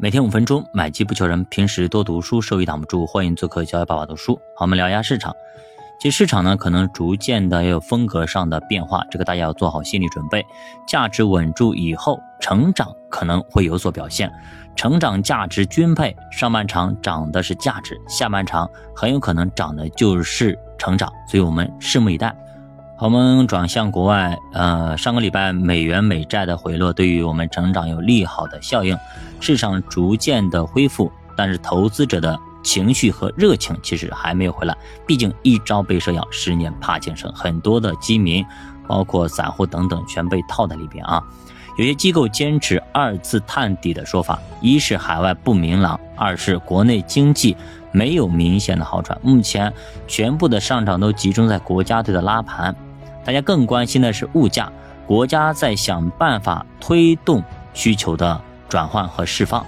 每天五分钟，买机不求人。平时多读书，收益挡不住。欢迎做客教育爸爸读书。好，我们聊一下市场。其实市场呢，可能逐渐的要有风格上的变化，这个大家要做好心理准备。价值稳住以后，成长可能会有所表现。成长价值均配，上半场涨的是价值，下半场很有可能涨的就是成长。所以我们拭目以待。我们转向国外。呃，上个礼拜美元美债的回落对于我们成长有利好的效应，市场逐渐的恢复，但是投资者的情绪和热情其实还没有回来。毕竟一朝被蛇咬，十年怕井绳，很多的基民，包括散户等等，全被套在里边啊。有些机构坚持二次探底的说法，一是海外不明朗，二是国内经济没有明显的好转。目前全部的上涨都集中在国家队的拉盘。大家更关心的是物价，国家在想办法推动需求的转换和释放，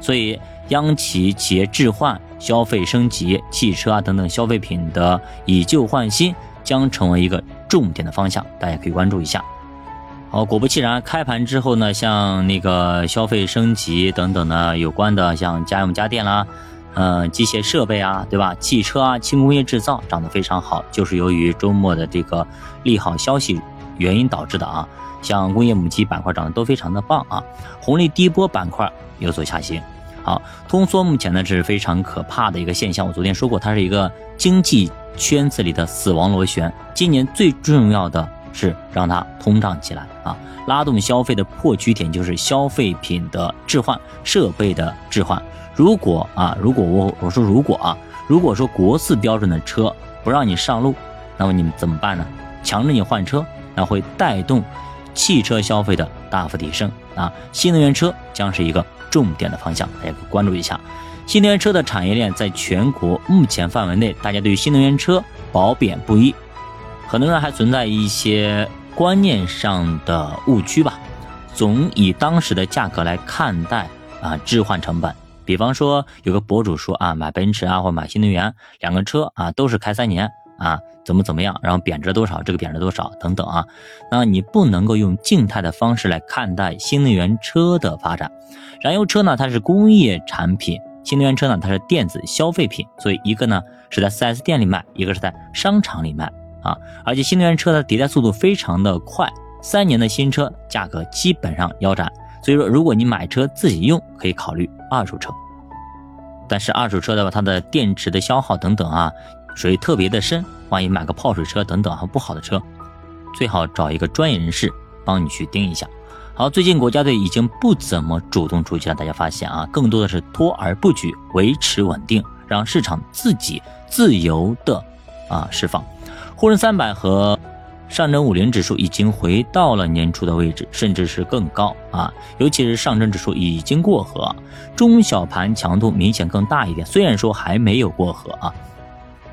所以央企企业置换、消费升级、汽车啊等等消费品的以旧换新将成为一个重点的方向，大家可以关注一下。好，果不其然，开盘之后呢，像那个消费升级等等的有关的，像家用家电啦。呃，机械设备啊，对吧？汽车啊，轻工业制造涨得非常好，就是由于周末的这个利好消息原因导致的啊。像工业母机板块涨得都非常的棒啊，红利低波板块有所下行。好，通缩目前呢是非常可怕的一个现象，我昨天说过，它是一个经济圈子里的死亡螺旋。今年最重要的是让它通胀起来啊，拉动消费的破局点就是消费品的置换、设备的置换。如果啊，如果我我说如果啊，如果说国四标准的车不让你上路，那么你们怎么办呢？强制你换车，那会带动汽车消费的大幅提升啊！新能源车将是一个重点的方向，大家可关注一下。新能源车的产业链在全国目前范围内，大家对于新能源车褒贬不一，很多人还存在一些观念上的误区吧。总以当时的价格来看待啊，置换成本。比方说，有个博主说啊，买奔驰啊，或买新能源，两个车啊都是开三年啊，怎么怎么样，然后贬值多少，这个贬值多少等等啊，那你不能够用静态的方式来看待新能源车的发展。燃油车呢，它是工业产品；新能源车呢，它是电子消费品。所以一个呢是在 4S 店里卖，一个是在商场里卖啊。而且新能源车的迭代速度非常的快，三年的新车价格基本上腰斩。所以说，如果你买车自己用，可以考虑二手车。但是二手车的话，它的电池的消耗等等啊，水特别的深，万一买个泡水车等等啊，不好的车，最好找一个专业人士帮你去盯一下。好，最近国家队已经不怎么主动出击了，大家发现啊，更多的是拖而不举，维持稳定，让市场自己自由的啊释放。沪深三百和。上证五零指数已经回到了年初的位置，甚至是更高啊！尤其是上证指数已经过河，中小盘强度明显更大一点。虽然说还没有过河啊，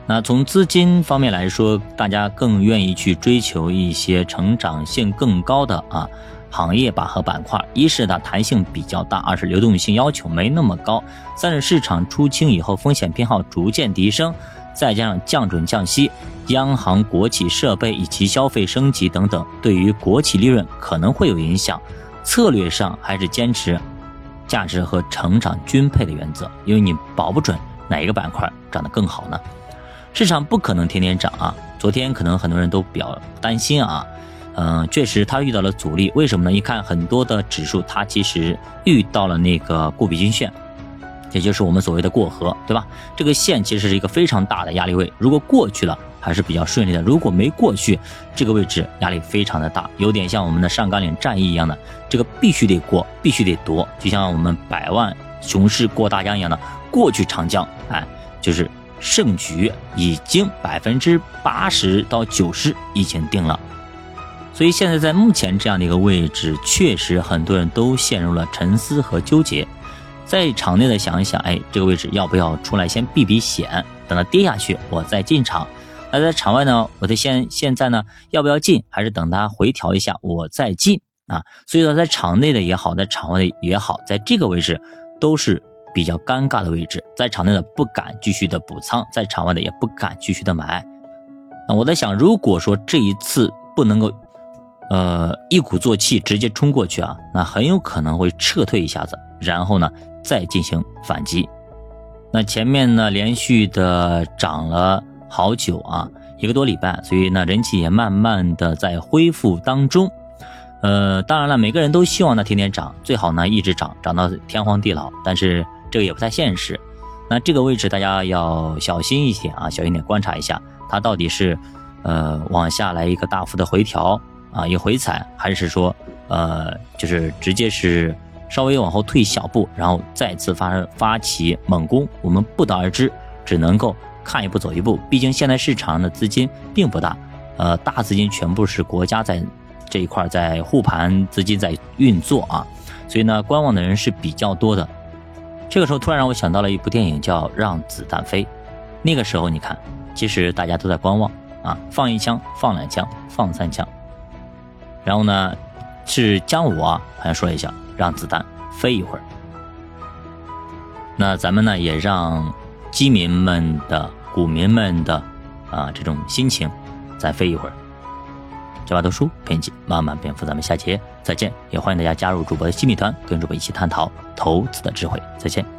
那从资金方面来说，大家更愿意去追求一些成长性更高的啊行业吧和板块。一是它弹性比较大，二是流动性要求没那么高，三是市场出清以后风险偏好逐渐提升。再加上降准降息、央行国企设备以及消费升级等等，对于国企利润可能会有影响。策略上还是坚持价值和成长均配的原则，因为你保不准哪一个板块涨得更好呢？市场不可能天天涨啊！昨天可能很多人都比较担心啊，嗯，确实它遇到了阻力。为什么呢？一看很多的指数，它其实遇到了那个固比均线。也就是我们所谓的过河，对吧？这个线其实是一个非常大的压力位，如果过去了还是比较顺利的；如果没过去，这个位置压力非常的大，有点像我们的上甘岭战役一样的，这个必须得过，必须得夺，就像我们百万雄师过大江一样的过去长江，哎，就是胜局已经百分之八十到九十已经定了。所以现在在目前这样的一个位置，确实很多人都陷入了沉思和纠结。在场内的想一想，哎，这个位置要不要出来先避避险，等它跌下去我再进场。那在场外呢，我得现现在呢要不要进，还是等它回调一下我再进啊？所以说，在场内的也好，在场外的也好，在这个位置都是比较尴尬的位置。在场内的不敢继续的补仓，在场外的也不敢继续的买。那我在想，如果说这一次不能够，呃，一鼓作气直接冲过去啊，那很有可能会撤退一下子，然后呢？再进行反击。那前面呢连续的涨了好久啊，一个多礼拜，所以呢人气也慢慢的在恢复当中。呃，当然了，每个人都希望它天天涨，最好呢一直涨，涨到天荒地老，但是这个也不太现实。那这个位置大家要小心一些啊，小心点观察一下，它到底是呃往下来一个大幅的回调啊，一回踩，还是说呃就是直接是稍微往后退小步，然后再次发生发起猛攻，我们不得而知，只能够看一步走一步。毕竟现在市场的资金并不大，呃，大资金全部是国家在这一块在护盘，资金在运作啊，所以呢，观望的人是比较多的。这个时候突然让我想到了一部电影，叫《让子弹飞》。那个时候你看，其实大家都在观望啊，放一枪，放两枪，放三枪。然后呢，是将我啊，好像说了一下，让子弹飞一会儿。那咱们呢，也让基民们的、股民们的啊这种心情再飞一会儿。小把读书编辑慢慢变富，咱们下节再见。也欢迎大家加入主播的新米团，跟主播一起探讨投资的智慧。再见。